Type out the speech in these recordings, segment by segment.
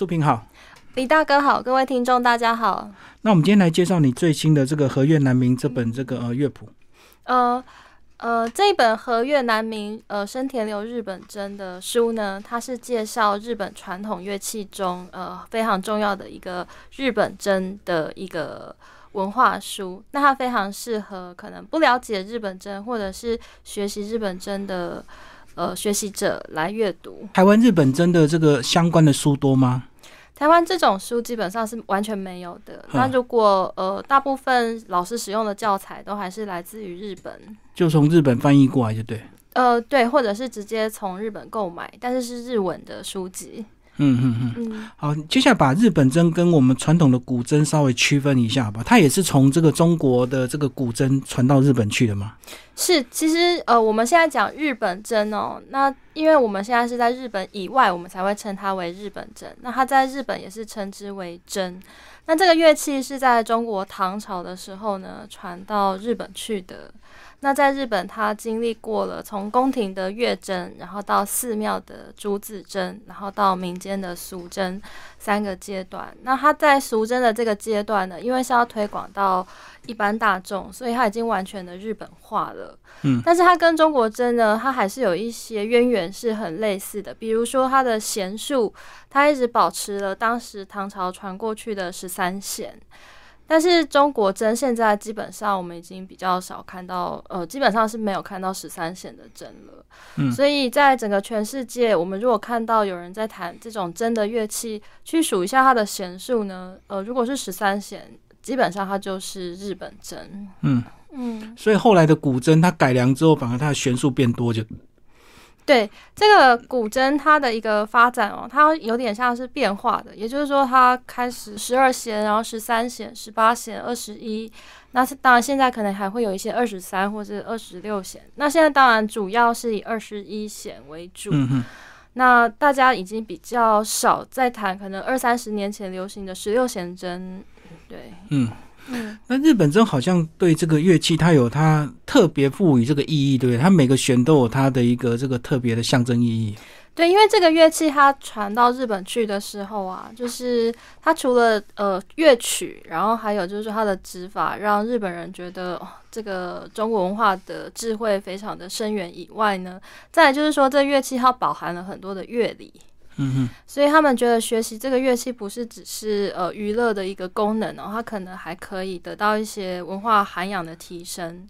素平好，李大哥好，各位听众大家好。那我们今天来介绍你最新的这个《和乐南明》这本这个呃乐谱。呃呃，这一本《和乐南明》呃生田流日本真的书呢，它是介绍日本传统乐器中呃非常重要的一个日本真的一个文化书。那它非常适合可能不了解日本真或者是学习日本真的呃学习者来阅读。台湾日本真的这个相关的书多吗？台湾这种书基本上是完全没有的。那如果呃，大部分老师使用的教材都还是来自于日本，就从日本翻译过来就对。呃，对，或者是直接从日本购买，但是是日文的书籍。嗯嗯嗯，好，接下来把日本针跟我们传统的古筝稍微区分一下吧。它也是从这个中国的这个古筝传到日本去的吗？是，其实呃，我们现在讲日本针哦，那因为我们现在是在日本以外，我们才会称它为日本针。那它在日本也是称之为针。那这个乐器是在中国唐朝的时候呢传到日本去的。那在日本，它经历过了从宫廷的乐真，然后到寺庙的朱子真，然后到民间的俗真三个阶段。那它在俗真的这个阶段呢，因为是要推广到一般大众，所以它已经完全的日本化了。嗯，但是它跟中国真呢，它还是有一些渊源是很类似的，比如说它的弦数，它一直保持了当时唐朝传过去的十三弦。但是中国针现在基本上我们已经比较少看到，呃，基本上是没有看到十三弦的针了。嗯，所以在整个全世界，我们如果看到有人在弹这种针的乐器，去数一下它的弦数呢，呃，如果是十三弦，基本上它就是日本针。嗯嗯，所以后来的古筝它改良之后，反而它的弦数变多就。对这个古筝，它的一个发展哦，它有点像是变化的，也就是说，它开始十二弦，然后十三弦、十八弦、二十一，那是当然现在可能还会有一些二十三或者二十六弦。那现在当然主要是以二十一弦为主。嗯那大家已经比较少在谈可能二三十年前流行的十六弦针。对，嗯。那日本筝好像对这个乐器，它有它特别赋予这个意义，对不对？它每个弦都有它的一个这个特别的象征意义。对，因为这个乐器它传到日本去的时候啊，就是它除了呃乐曲，然后还有就是它的指法，让日本人觉得这个中国文化的智慧非常的深远以外呢，再就是说这乐器它饱含了很多的乐理。嗯哼，所以他们觉得学习这个乐器不是只是呃娱乐的一个功能哦，它可能还可以得到一些文化涵养的提升。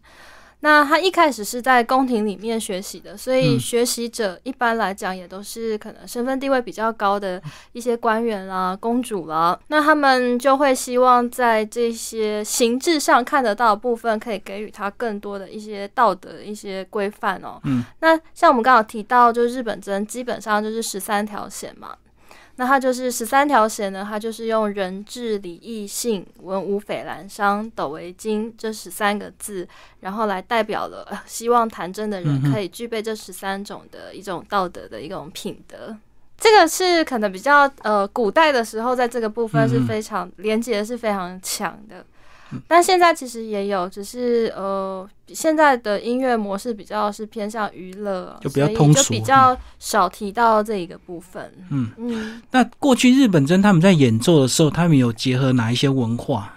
那他一开始是在宫廷里面学习的，所以学习者一般来讲也都是可能身份地位比较高的一些官员啦、公主啦。那他们就会希望在这些形制上看得到的部分，可以给予他更多的一些道德一些规范哦。嗯，那像我们刚刚提到，就日本针基本上就是十三条线嘛。那它就是十三条弦呢，它就是用仁智礼义信文武斐兰商斗为经这十三个字，然后来代表了希望弹筝的人可以具备这十三种的一种道德的一种品德。这个是可能比较呃古代的时候，在这个部分是非常连接是非常强的。但现在其实也有，只是呃，现在的音乐模式比较是偏向娱乐，就比较通俗，就比较少提到这一个部分。嗯嗯。那过去日本真他们在演奏的时候，他们有结合哪一些文化，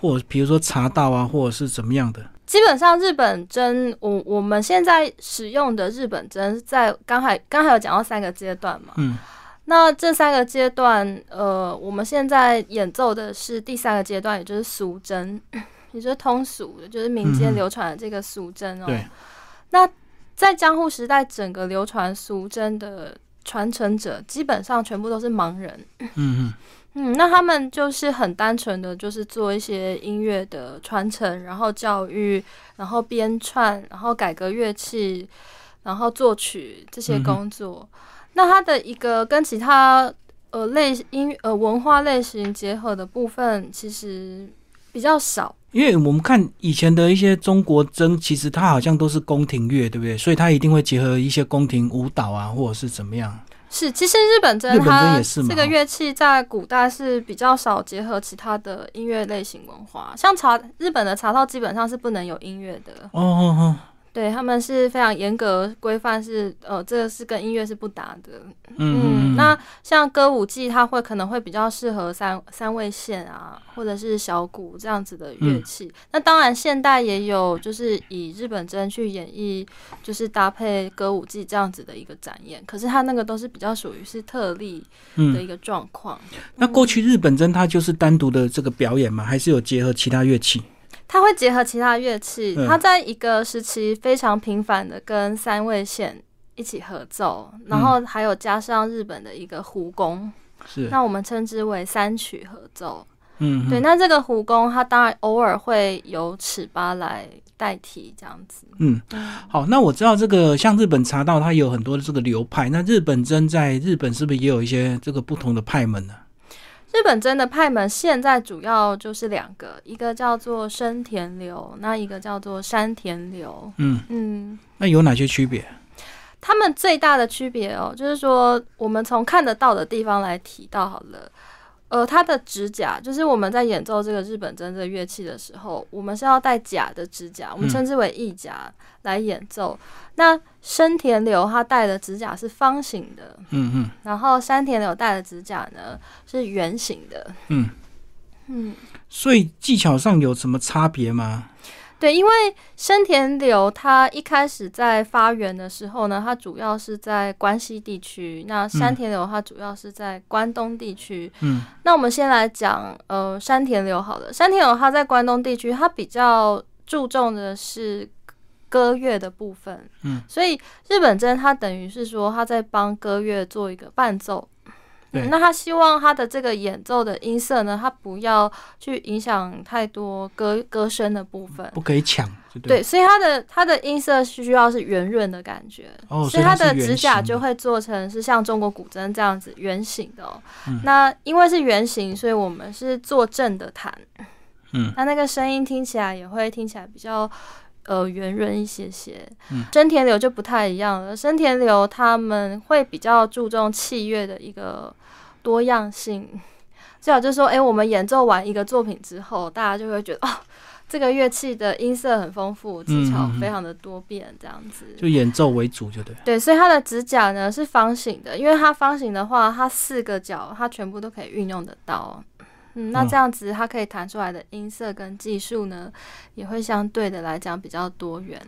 或比如说茶道啊，或者是怎么样的？基本上日本针，我我们现在使用的日本针，在刚才刚才有讲到三个阶段嘛。嗯。那这三个阶段，呃，我们现在演奏的是第三个阶段，也就是俗筝，也就是通俗的，就是民间流传的这个俗筝哦。对。那在江户时代，整个流传俗筝的传承者，基本上全部都是盲人。嗯嗯。嗯，那他们就是很单纯的，就是做一些音乐的传承，然后教育，然后编串，然后改革乐器，然后作曲这些工作。那它的一个跟其他呃类音呃文化类型结合的部分，其实比较少。因为我们看以前的一些中国筝，其实它好像都是宫廷乐，对不对？所以它一定会结合一些宫廷舞蹈啊，或者是怎么样。是，其实日本筝它这个乐器在古代是比较少结合其他的音乐类型文化，像茶日本的茶道基本上是不能有音乐的。哦哦哦。对他们是非常严格规范，是呃，这个是跟音乐是不搭的。嗯，那像歌舞伎，它会可能会比较适合三三味线啊，或者是小鼓这样子的乐器。那当然，现代也有就是以日本筝去演绎，就是搭配歌舞伎这样子的一个展演。可是它那个都是比较属于是特例的一个状况。那过去日本筝它就是单独的这个表演吗？还是有结合其他乐器？它会结合其他乐器，它在一个时期非常频繁的跟三味线一起合奏，然后还有加上日本的一个胡弓，是那我们称之为三曲合奏。嗯，对，那这个胡弓它当然偶尔会由尺八来代替这样子。嗯，好，那我知道这个像日本茶道它有很多的这个流派，那日本针在日本是不是也有一些这个不同的派门呢？日本真的派门现在主要就是两个，一个叫做生田流，那一个叫做山田流。嗯嗯，那有哪些区别？他们最大的区别哦，就是说我们从看得到的地方来提到好了。呃，它的指甲就是我们在演奏这个日本真这乐器的时候，我们是要带假的指甲，我们称之为义甲来演奏。那生田流他戴的指甲是方形的，嗯嗯，然后山田流戴的指甲呢是圆形的，嗯。嗯，所以技巧上有什么差别吗？对，因为生田流它一开始在发源的时候呢，它主要是在关西地区；那山田流它主要是在关东地区。嗯，那我们先来讲呃山田流好了。山田流它在关东地区，它比较注重的是歌乐的部分。嗯，所以日本真它等于是说，它在帮歌乐做一个伴奏。那他希望他的这个演奏的音色呢，他不要去影响太多歌歌声的部分，不可以抢，对，所以他的他的音色需要是圆润的感觉，哦，所以他的指甲就会做成是像中国古筝这样子圆形的。那因为是圆形，所以我们是坐正的弹，嗯，那那个声音听起来也会听起来比较呃圆润一些些。生田流就不太一样了，生田流他们会比较注重器乐的一个。多样性，最好就是说，哎，我们演奏完一个作品之后，大家就会觉得，哦，这个乐器的音色很丰富，技巧非常的多变，这样子。就演奏为主，就对。对，所以它的指甲呢是方形的，因为它方形的话，它四个角它全部都可以运用得到。嗯，那这样子它可以弹出来的音色跟技术呢，也会相对的来讲比较多元，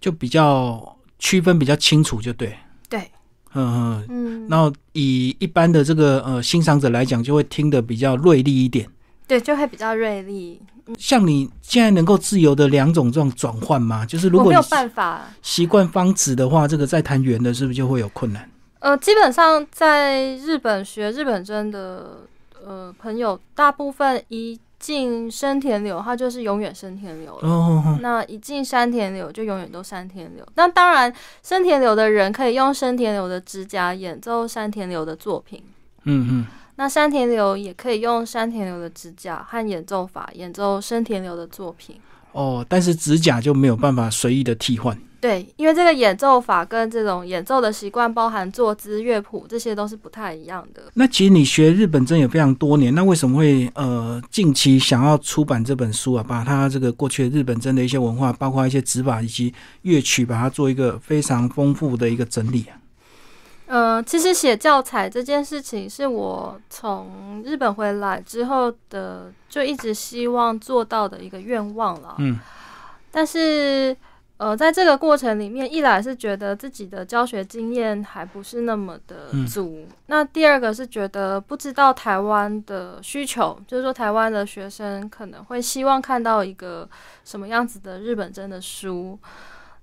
就比较区分比较清楚，就对。对。嗯嗯，然后以一般的这个呃欣赏者来讲，就会听得比较锐利一点。对，就会比较锐利。像你现在能够自由的两种这种转换吗？就是如果没有办法习惯方指的话，这个在弹圆的，是不是就会有困难？呃，基本上在日本学日本真的呃朋友，大部分一。进生田柳，它就是永远生田流了。那一进山田柳，就永远都山田柳。那当然，生田柳的人可以用生田柳的指甲演奏山田柳的作品。嗯嗯。那山田流也可以用山田流的指甲和演奏法演奏生田流的作品。哦，但是指甲就没有办法随意的替换。对，因为这个演奏法跟这种演奏的习惯，包含坐姿、乐谱，这些都是不太一样的。那其实你学日本真也非常多年，那为什么会呃近期想要出版这本书啊？把它这个过去的日本真的一些文化，包括一些指法以及乐曲，把它做一个非常丰富的一个整理啊。呃，其实写教材这件事情是我从日本回来之后的，就一直希望做到的一个愿望了。嗯，但是。呃，在这个过程里面，一来是觉得自己的教学经验还不是那么的足，那第二个是觉得不知道台湾的需求，就是说台湾的学生可能会希望看到一个什么样子的日本真的书。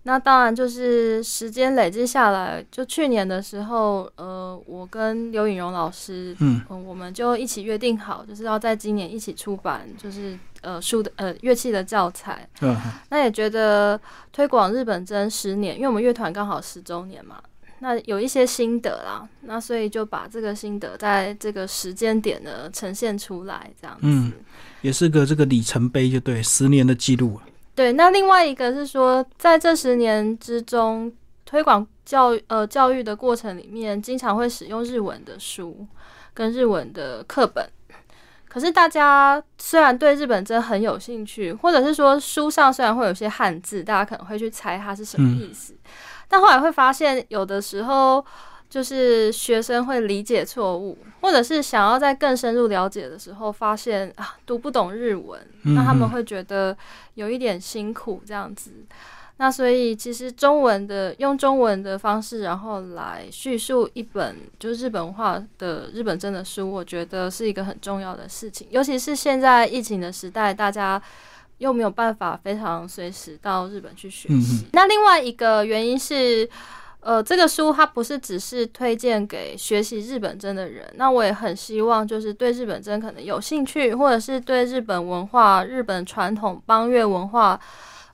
那当然就是时间累积下来，就去年的时候，呃，我跟刘颖荣老师，嗯，我们就一起约定好，就是要在今年一起出版，就是呃书的呃乐器的教材。嗯，那也觉得推广日本真十年，因为我们乐团刚好十周年嘛，那有一些心得啦，那所以就把这个心得在这个时间点呢呈现出来，这样子，嗯，也是个这个里程碑，就对，十年的记录。对，那另外一个是说，在这十年之中，推广教呃教育的过程里面，经常会使用日文的书跟日文的课本。可是大家虽然对日本真很有兴趣，或者是说书上虽然会有些汉字，大家可能会去猜它是什么意思，但后来会发现有的时候。就是学生会理解错误，或者是想要在更深入了解的时候，发现啊读不懂日文，那他们会觉得有一点辛苦这样子。那所以其实中文的用中文的方式，然后来叙述一本就是日本话的日本真的书，我觉得是一个很重要的事情。尤其是现在疫情的时代，大家又没有办法非常随时到日本去学习。那另外一个原因是。呃，这个书它不是只是推荐给学习日本真的人，那我也很希望就是对日本真可能有兴趣，或者是对日本文化、日本传统邦乐文化，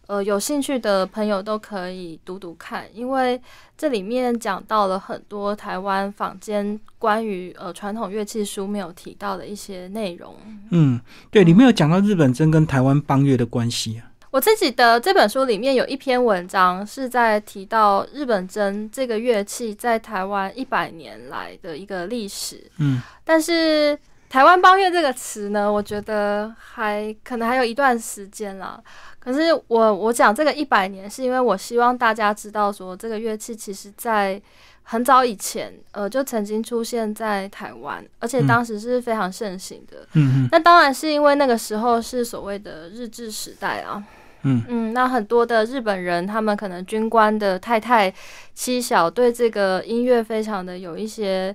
呃，有兴趣的朋友都可以读读看，因为这里面讲到了很多台湾坊间关于呃传统乐器书没有提到的一些内容。嗯，对，里面有讲到日本真跟台湾邦乐的关系啊。我自己的这本书里面有一篇文章是在提到日本筝这个乐器在台湾一百年来的一个历史。嗯，但是台湾邦乐这个词呢，我觉得还可能还有一段时间啦。可是我我讲这个一百年，是因为我希望大家知道说，这个乐器其实在很早以前，呃，就曾经出现在台湾，而且当时是非常盛行的。嗯那当然是因为那个时候是所谓的日治时代啊。嗯嗯，那很多的日本人，他们可能军官的太太妻小，对这个音乐非常的有一些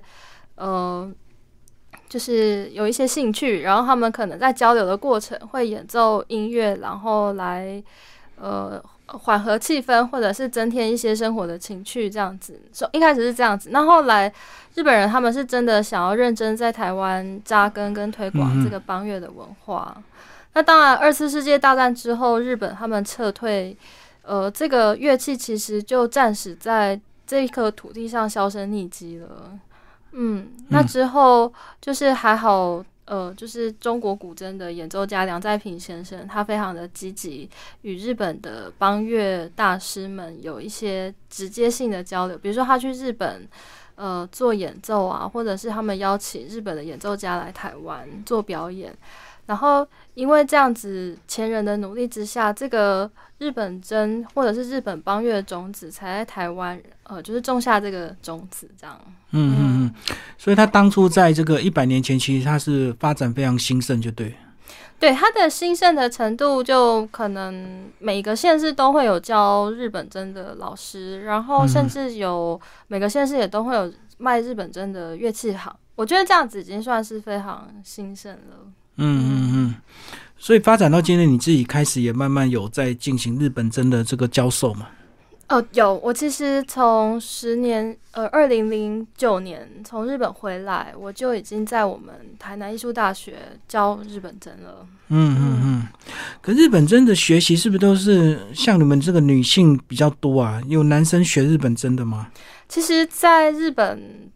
呃，就是有一些兴趣，然后他们可能在交流的过程会演奏音乐，然后来呃缓和气氛，或者是增添一些生活的情趣，这样子。说一开始是这样子，那后来日本人他们是真的想要认真在台湾扎根跟推广这个邦乐的文化。那当然，二次世界大战之后，日本他们撤退，呃，这个乐器其实就暂时在这一颗土地上销声匿迹了。嗯，那之后就是还好，呃，就是中国古筝的演奏家梁在平先生，他非常的积极，与日本的邦乐大师们有一些直接性的交流，比如说他去日本，呃，做演奏啊，或者是他们邀请日本的演奏家来台湾做表演。然后，因为这样子前人的努力之下，这个日本筝或者是日本邦乐种子才在台湾，呃，就是种下这个种子，这样。嗯嗯嗯。所以他当初在这个一百年前，其实他是发展非常兴盛，就对。对他的兴盛的程度，就可能每个县市都会有教日本筝的老师，然后甚至有每个县市也都会有卖日本筝的乐器行。我觉得这样子已经算是非常兴盛了。嗯嗯嗯，所以发展到今天，你自己开始也慢慢有在进行日本真的这个教授嘛？哦，有。我其实从十年，呃，二零零九年从日本回来，我就已经在我们台南艺术大学教日本真了。嗯嗯嗯。可日本真的学习是不是都是像你们这个女性比较多啊？有男生学日本真的吗？其实，在日本。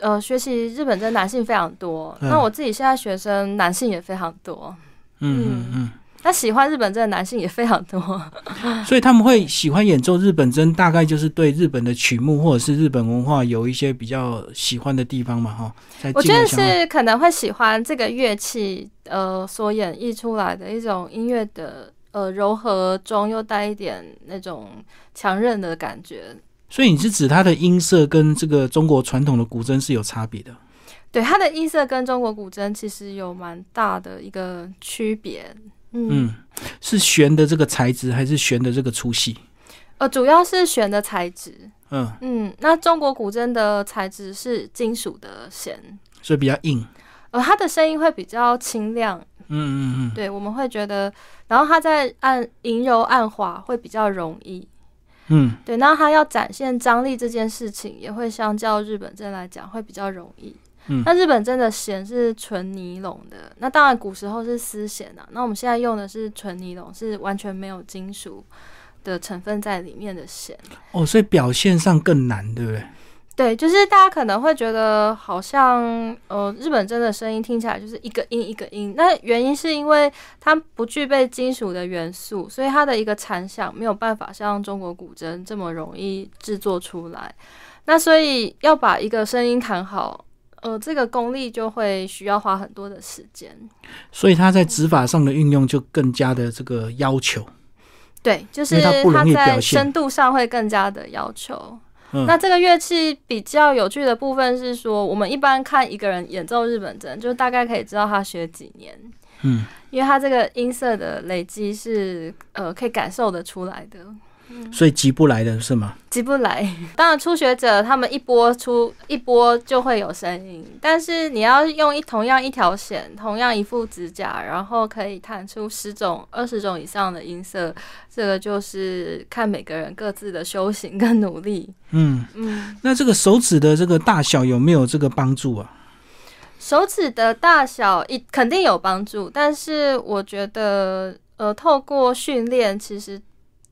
呃，学习日本真男性非常多，那我自己现在学生男性也非常多。嗯嗯嗯，那喜欢日本真的男性也非常多，所以他们会喜欢演奏日本真，大概就是对日本的曲目或者是日本文化有一些比较喜欢的地方嘛，哈。我觉得是可能会喜欢这个乐器，呃，所演绎出来的一种音乐的呃柔和中又带一点那种强韧的感觉。所以你是指它的音色跟这个中国传统的古筝是有差别的？对，它的音色跟中国古筝其实有蛮大的一个区别。嗯，是弦的这个材质还是弦的这个粗细？呃，主要是弦的材质。嗯嗯，那中国古筝的材质是金属的弦，所以比较硬。呃，它的声音会比较清亮。嗯嗯嗯，对，我们会觉得，然后它在按银柔按滑会比较容易。嗯，对，那他要展现张力这件事情，也会相较日本针来讲会比较容易。嗯，那日本针的弦是纯尼龙的，那当然古时候是丝弦啊，那我们现在用的是纯尼龙，是完全没有金属的成分在里面的弦。哦，所以表现上更难，对不对？对，就是大家可能会觉得好像呃，日本真的声音听起来就是一个音一个音。那原因是因为它不具备金属的元素，所以它的一个残响没有办法像中国古筝这么容易制作出来。那所以要把一个声音弹好，呃，这个功力就会需要花很多的时间。所以它在指法上的运用就更加的这个要求。对，就是它在深度上会更加的要求。嗯。那这个乐器比较有趣的部分是说，我们一般看一个人演奏日本筝，就大概可以知道他学几年，嗯，因为他这个音色的累积是呃可以感受得出来的。所以急不来的是吗？急不来。当然，初学者他们一拨出一拨就会有声音，但是你要用一同样一条弦，同样一副指甲，然后可以弹出十种、二十种以上的音色，这个就是看每个人各自的修行跟努力。嗯，嗯，那这个手指的这个大小有没有这个帮助啊？手指的大小一肯定有帮助，但是我觉得，呃，透过训练，其实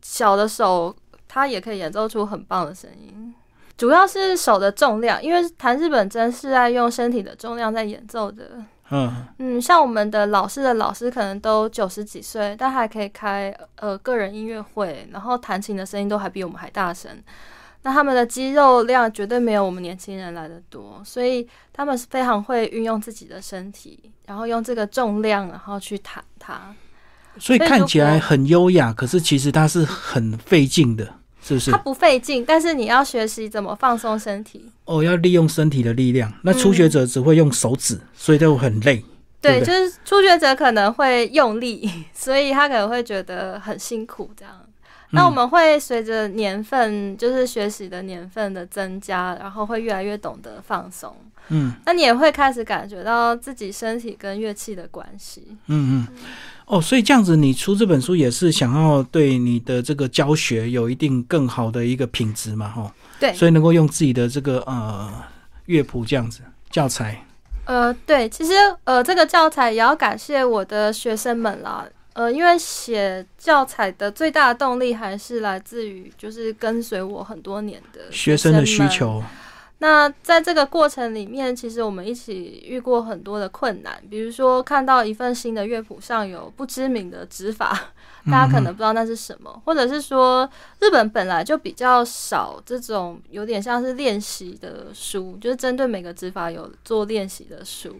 小的手它也可以演奏出很棒的声音。主要是手的重量，因为弹日本筝是在用身体的重量在演奏的。嗯，嗯，像我们的老师的老师可能都九十几岁，但还可以开呃个人音乐会，然后弹琴的声音都还比我们还大声。那他们的肌肉量绝对没有我们年轻人来的多，所以他们是非常会运用自己的身体，然后用这个重量，然后去弹它。所以看起来很优雅，可是其实它是很费劲的，是不是它？不费劲，但是你要学习怎么放松身体。哦，要利用身体的力量。那初学者只会用手指，所以就很累。对就是初学者可能会用力，所以他可能会觉得很辛苦这样。那我们会随着年份，就是学习的年份的增加，然后会越来越懂得放松。嗯那你也会开始感觉到自己身体跟乐器的关系。嗯嗯。哦，所以这样子，你出这本书也是想要对你的这个教学有一定更好的一个品质嘛，吼。对，所以能够用自己的这个呃乐谱这样子教材。呃，对，其实呃，这个教材也要感谢我的学生们啦。呃，因为写教材的最大的动力还是来自于就是跟随我很多年的学生的需求，那在这个过程里面，其实我们一起遇过很多的困难，比如说看到一份新的乐谱上有不知名的指法，大家可能不知道那是什么，或者是说日本本来就比较少这种有点像是练习的书，就是针对每个指法有做练习的书。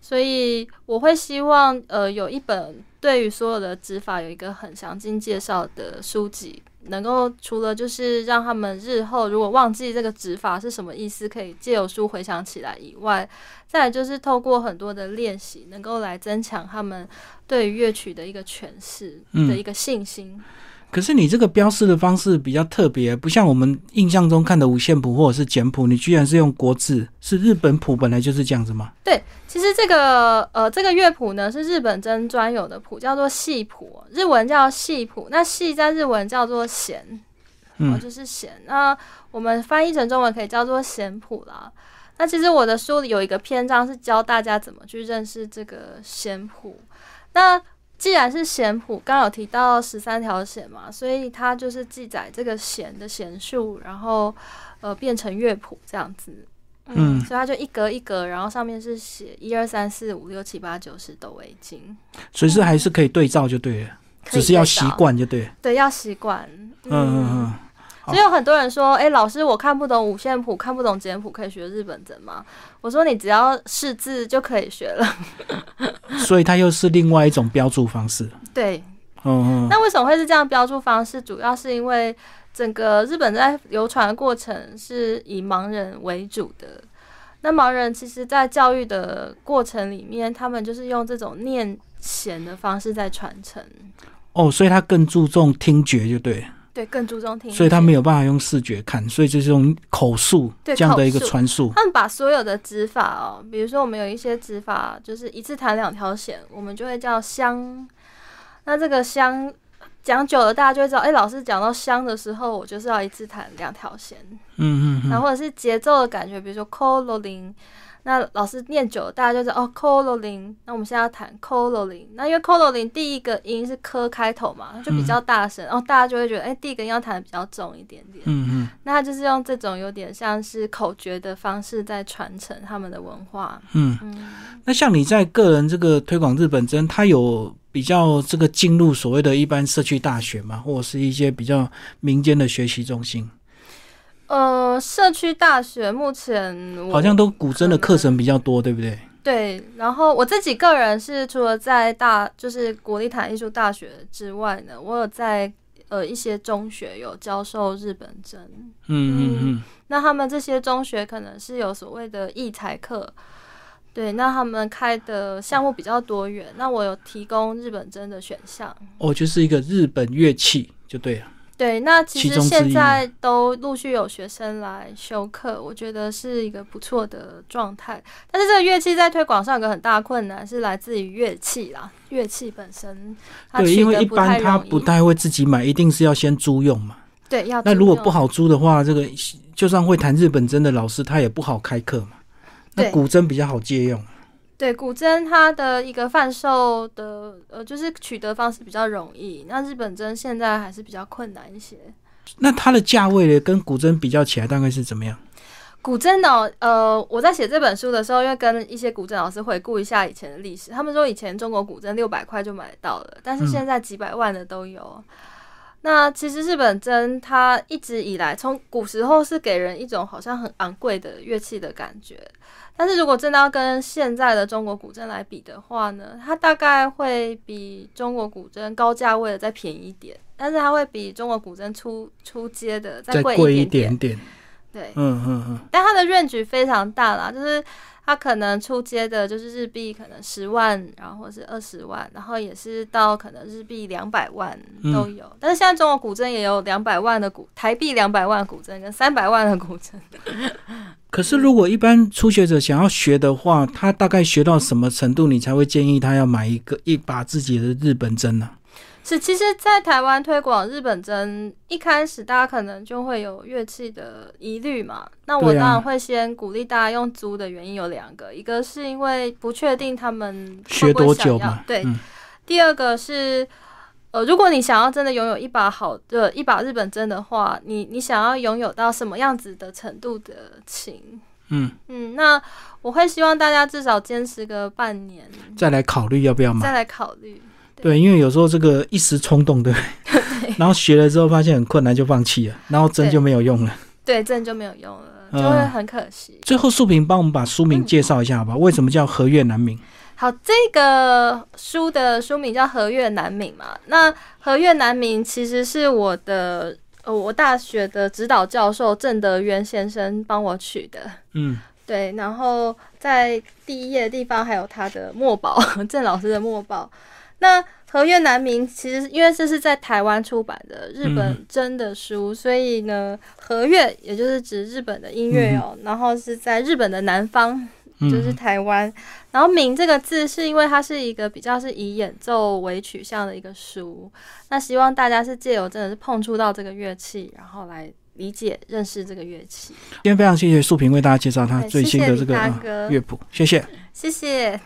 所以我会希望，呃，有一本对于所有的指法有一个很详尽介绍的书籍，能够除了就是让他们日后如果忘记这个指法是什么意思，可以借由书回想起来以外，再来就是透过很多的练习，能够来增强他们对于乐曲的一个诠释嗯的一个信心。可是你这个标示的方式比较特别，不像我们印象中看的五线谱或者是简谱，你居然是用国字，是日本谱本来就是这样子吗？对其实这个呃，这个乐谱呢是日本真专有的谱，叫做细谱，日文叫细谱。那细在日文叫做弦，哦，嗯就是弦。那我们翻译成中文可以叫做弦谱啦。那其实我的书里有一个篇章是教大家怎么去认识这个弦谱。那既然是弦谱，刚刚有提到十三条弦嘛，所以它就是记载这个弦的弦数，然后呃变成乐谱这样子。嗯所以它就一格一格，然后上面是写一二三四五六七八九十斗围巾，所以是还是可以对照就对了，只是要习，惯就对了。对，要习惯。嗯嗯嗯。好所以有很多人说，哎、老师，我看不懂五线谱，看不懂简谱，可以学日本筝吗？我说你只要识字就可以学了。嗯，所以它又是另外一种标注方式。对，嗯嗯那为什么会是这样标注方式？主要是因为整个日本在流传的过程是以盲人为主的。那盲人其实，在教育的过程里面，他们就是用这种念弦的方式在传承，哦，所以他更注重听觉就对了，对，更注重听。所以他没有办法用视觉看，所以就是用口述这样的一个传述。他们把所有的指法哦，比如说我们有一些指法，就是一次弹两条弦，我们就会叫香。那这个香讲久了，大家就会知道，哎、老师讲到香的时候，我就是要一次弹两条弦。嗯嗯嗯，然后或者是节奏的感觉，比如说那老师念久了，大家就知道哦 coloring。那我们现在要弹 coloring，那因为 coloring 第一个音是科开头嘛，就比较大声，然后大家就会觉得，哎、第一个音要弹的比较重一点点。嗯嗯那他就是用这种有点像是口诀的方式在传承他们的文化。嗯。嗯，那像你在个人这个推广日本针，它有比较这个进入所谓的一般社区大学嘛，或者是一些比较民间的学习中心？呃，社区大学目前好像都古筝的课程比较多，对不对？对，然后我自己个人是除了在大就是国立台艺术大学之外呢，我有在呃一些中学有教授日本筝。嗯嗯嗯。那他们这些中学可能是有所谓的艺才课，对，那他们开的项目比较多元。那我有提供日本针的选项。哦，就是一个日本乐器就对了。对，那其实现在都陆续有学生来修课，我觉得是一个不错的状态。但是这个乐器在推广上有个很大困难，是来自于乐器啦，乐器本身。对，因为一般他不太会自己买，一定是要先租用嘛。对，要。那如果不好租的话，这个就算会弹日本针的老师，他也不好开课嘛。那古筝比较好借用。对古筝，它的一个贩售的呃，就是取得方式比较容易。那日本针现在还是比较困难一些。那它的价位呢，跟古筝比较起来，大概是怎么样？古筝呢，呃，我在写这本书的时候，因为跟一些古筝老师回顾一下以前的历史，他们说以前中国古筝六百块就买到了，但是现在几百万的都有。那其实日本针它一直以来从古时候是给人一种好像很昂贵的乐器的感觉。但是如果真的要跟现在的中国古筝来比的话呢，它大概会比中国古筝高价位的再便宜一点，但是它会比中国古筝出出街的再贵一点点。对，嗯嗯嗯。但它的愿局非常大啦，就是它可能出街的就是日币可能十万，然后或是二十万，然后也是到可能日币两百万都有。但是现在中国古筝也有两百万的古台币两百万古筝跟三百万的古筝。可是，如果一般初学者想要学的话，他大概学到什么程度，你才会建议他要买一个一把自己的日本针呢？是，其实，在台湾推广日本针，一开始大家可能就会有乐器的疑虑嘛。那我当然会先鼓励大家用租的原因有两个，一个是因为不确定他们学多久嘛，对。第二个是。呃，如果你想要真的拥有一把好的一把日本针的话，你你想要拥有到什么样子的程度的琴？嗯嗯，那我会希望大家至少坚持个半年，再来考虑要不要买。再来考虑，对，因为有时候这个一时冲动，对，然后学了之后发现很困难就放弃了，然后针就没有用了，对，针就没有用了，就会很可惜。最后，素萍帮我们把书名介绍一下好吧？为什么叫和月难明？好，这个书的书名叫《和月难明》嘛。那《和月难明》其实是我的呃，我大学的指导教授郑德渊先生帮我取的。嗯，对。然后在第一页的地方还有他的墨宝，郑老师的墨宝。那《和越南明》其实因为这是在台湾出版的日本真的书，所以呢，和乐也就是指日本的音乐哦，然后是在日本的南方。就是台湾，然后“明”这个字是因为它是一个比较是以演奏为取向的一个书，那希望大家是借由真的是碰触到这个乐器，然后来理解认识这个乐器。今天非常谢谢素萍为大家介绍他最新的这个乐谱，谢谢，谢谢。